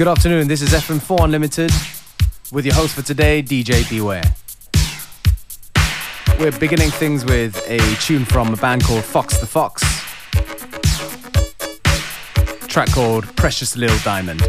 Good afternoon, this is FM4 Unlimited with your host for today, DJ Beware. We're beginning things with a tune from a band called Fox the Fox. track called Precious Little Diamond.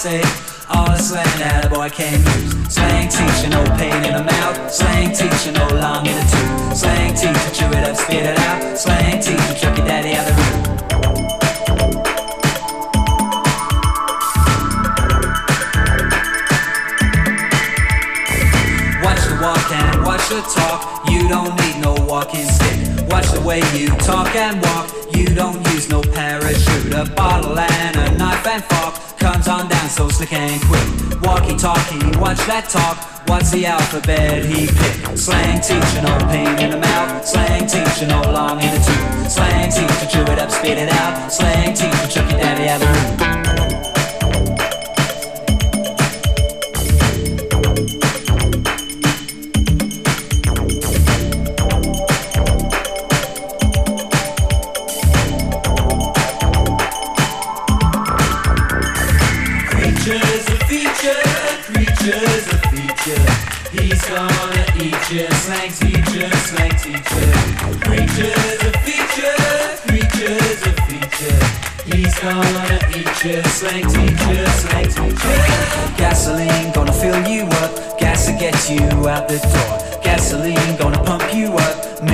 Said, all the slang that a boy can use. Slang teacher, no pain in the mouth. Slang teacher, no long in the tooth. Slang teacher, chew it up, spit it out. Slang teacher, chuck your daddy out the room. the talk, you don't need no walking stick. Watch the way you talk and walk, you don't use no parachute. A bottle and a knife and fork comes on down so slick and quick. Walkie talkie, watch that talk. What's the alphabet he picked? Slang teacher, no pain in the mouth. Slang teacher, no long in the tooth. Slang teacher, chew it up, spit it out. Slang teacher, chuck your daddy out the room. You. Slang teacher, slang teacher. Creatures a feature, creatures a feature. He's gonna eat you. Slang teacher, slang teacher. Gasoline gonna fill you up. Gas to get you out the door. Gasoline gonna pump you up.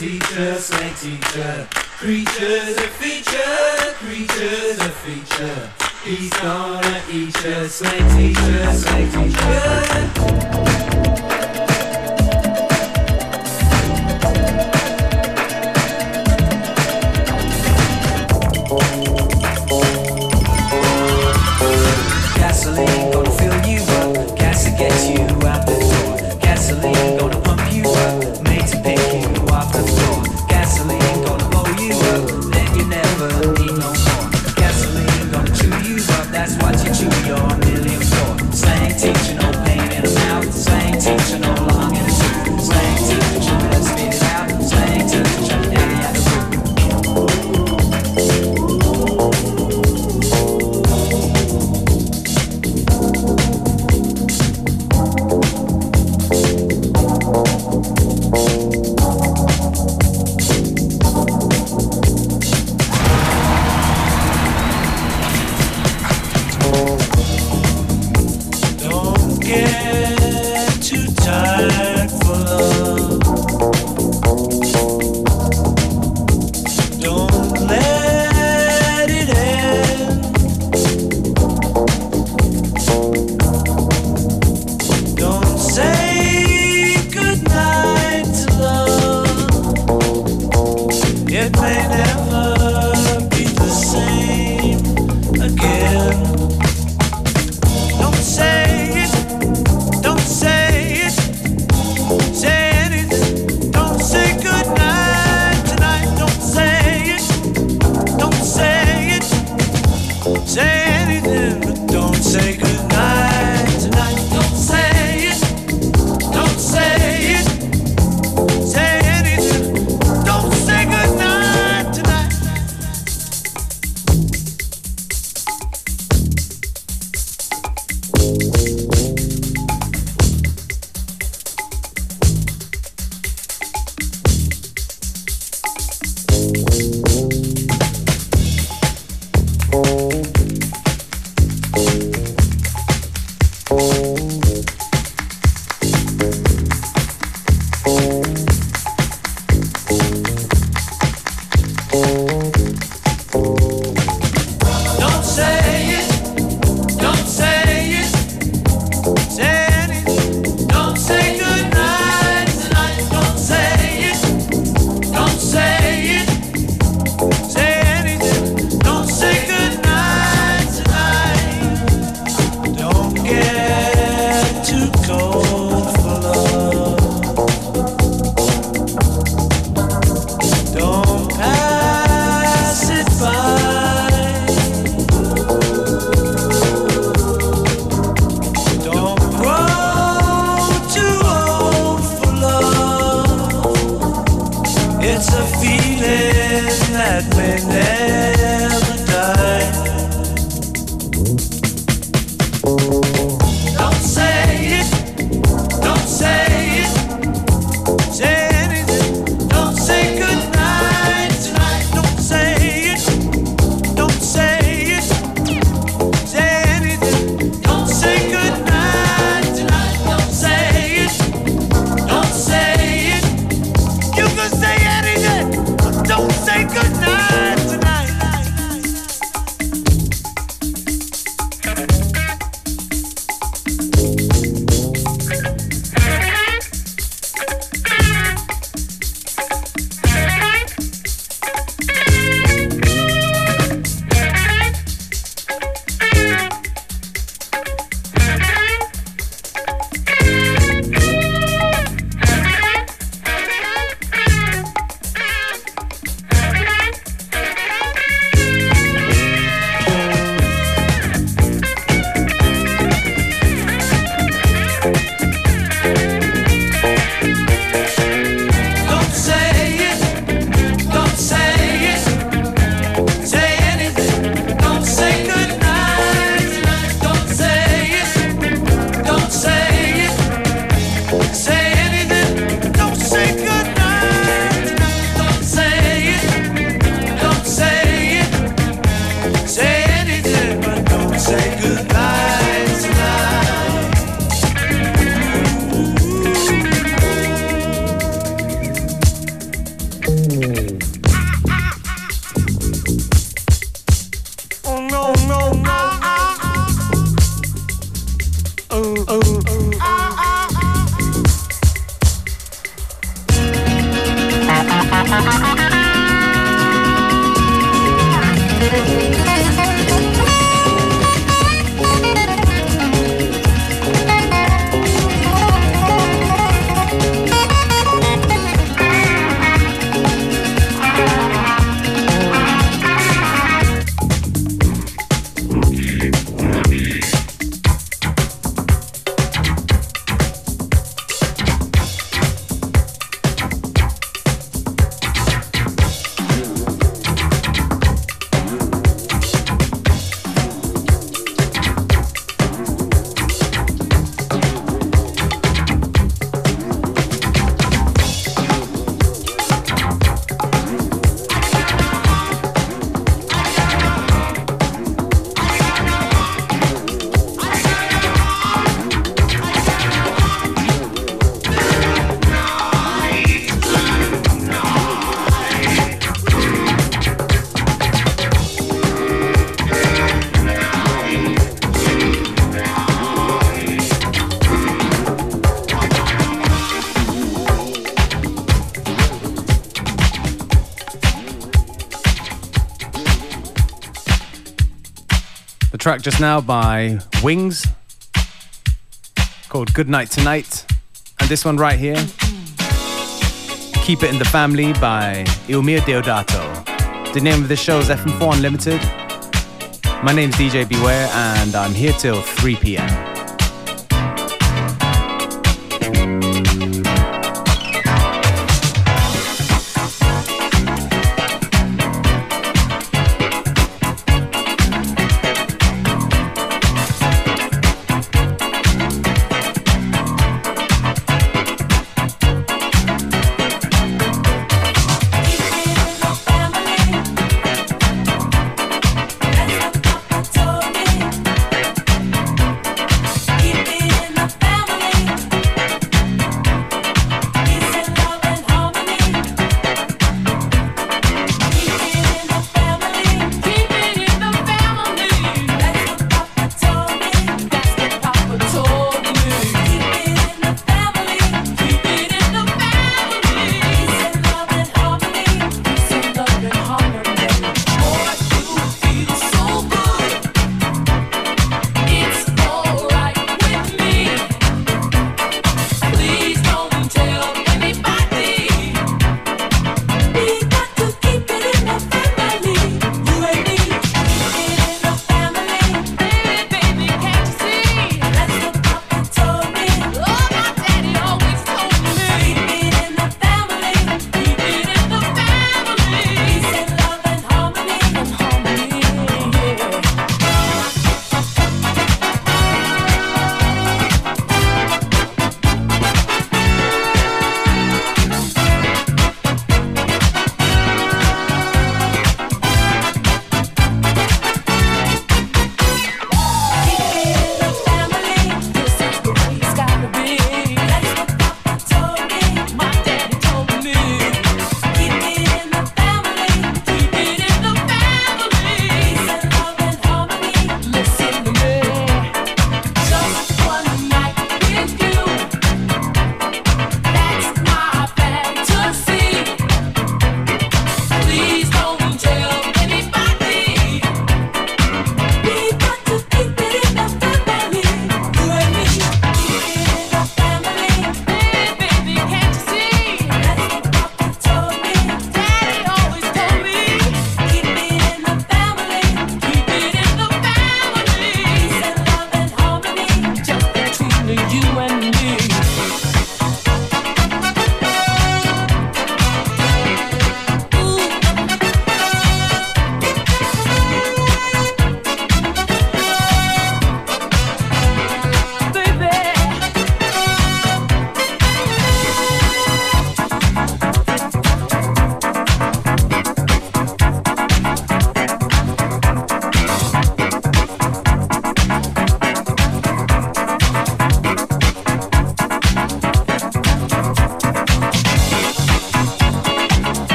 teacher, slang teacher, creatures track just now by Wings called Good Night Tonight. And this one right here, Keep It in the Family by Eumir Deodato. The name of this show is FM4 Unlimited. My name's DJ Beware and I'm here till 3 p.m.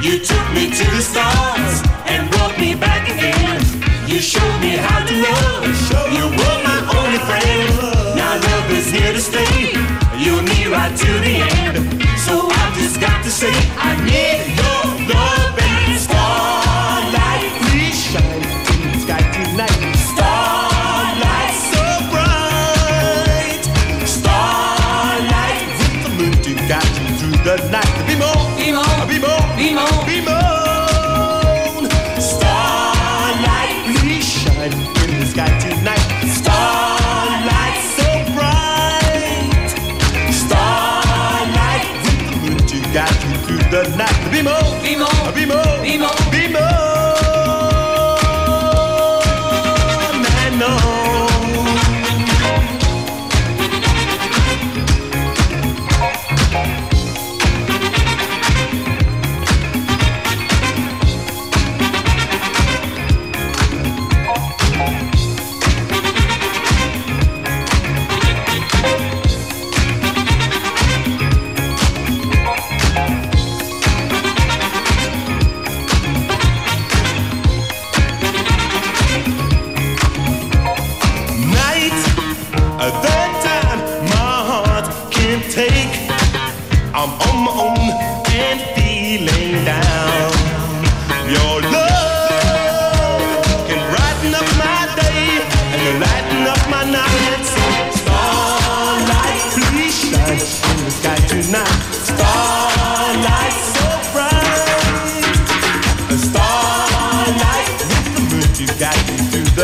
You took me to the stars and brought me back again. You showed me how to love. You were my only friend. Now love is here to stay. You and me right to the end. So I just got to say, I need your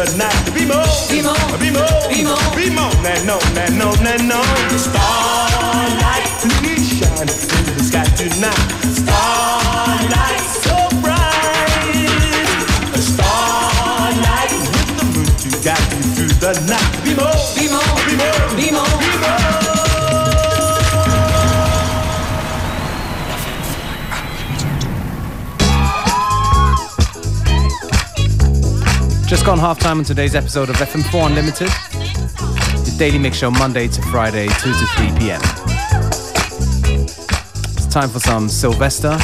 you through the night. Be more, Be more, be more, be more. be more. No, no, no, no, no. Starlight, Just gone half time on today's episode of FM4 Unlimited, the daily mix show Monday to Friday, 2 to 3 p.m. It's time for some Sylvester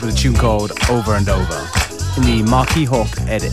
with a tune called Over and Over in the Marquee Hawk edit.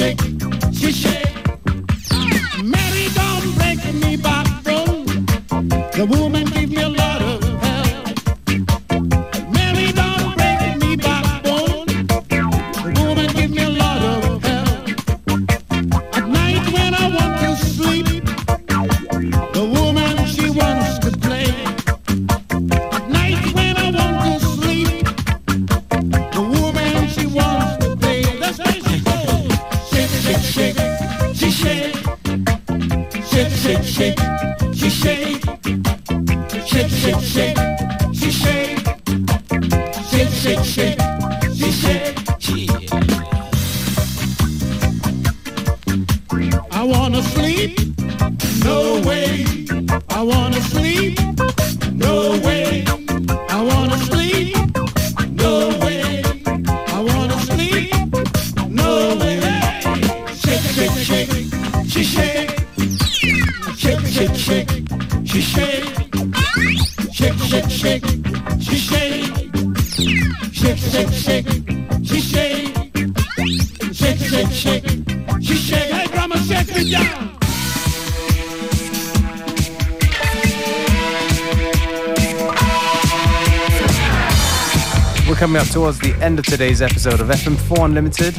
was the end of today's episode of FM4 Unlimited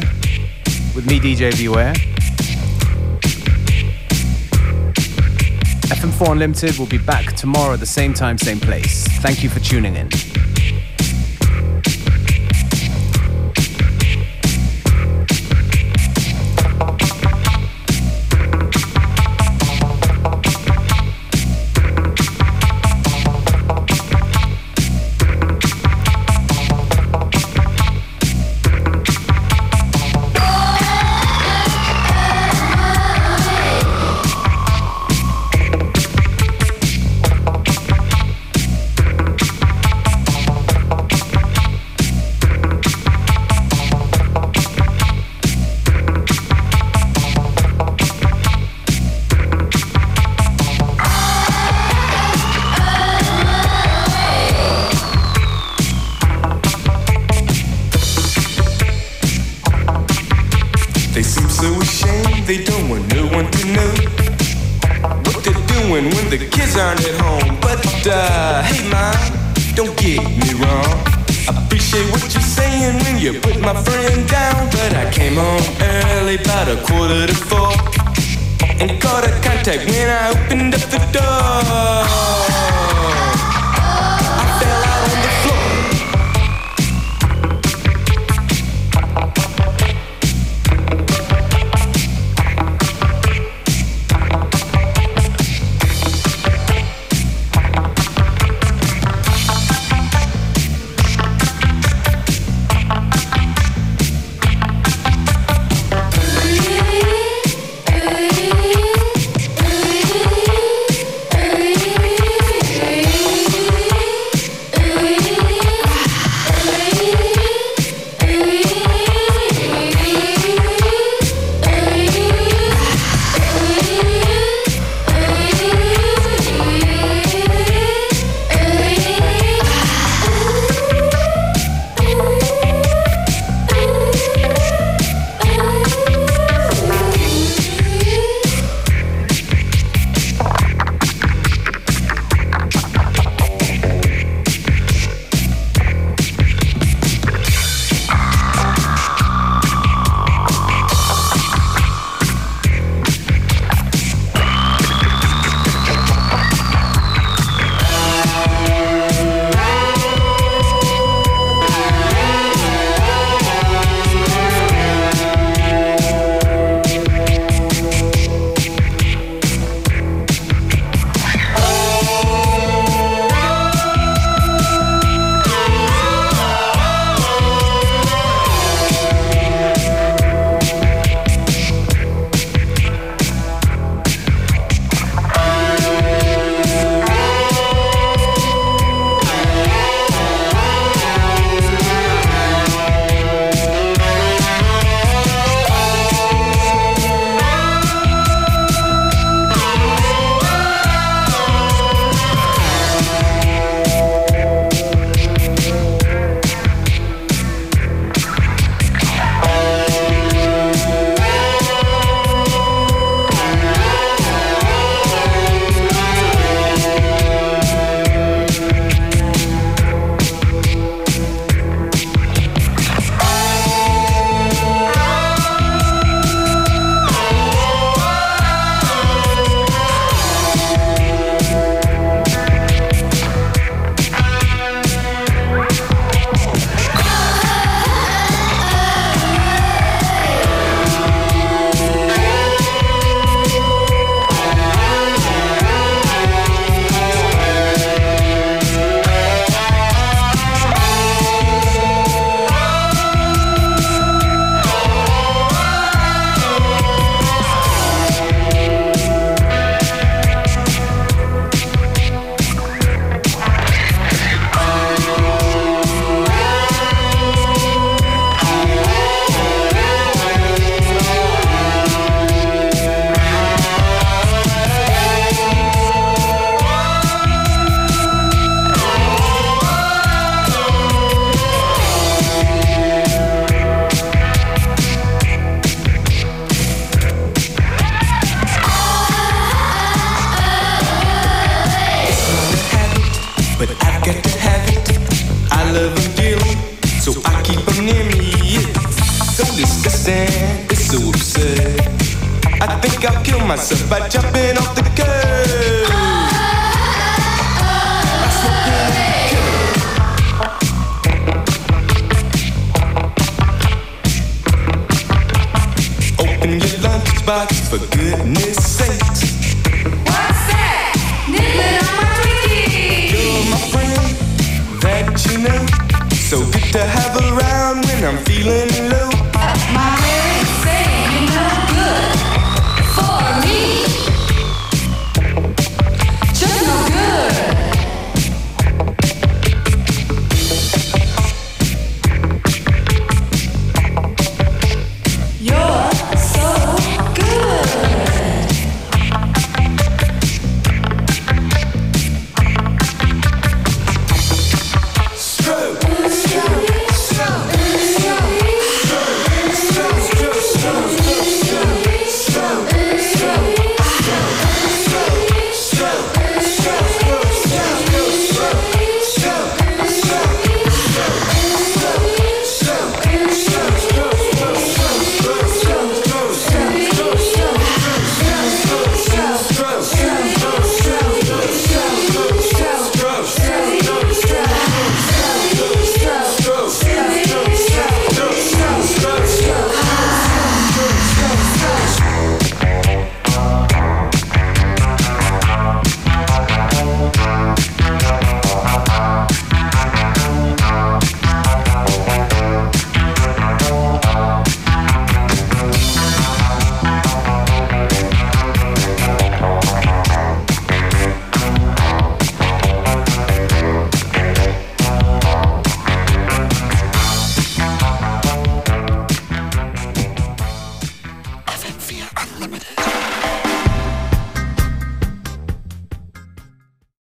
with me, DJ Beware. FM4 Unlimited will be back tomorrow at the same time, same place. Thank you for tuning in.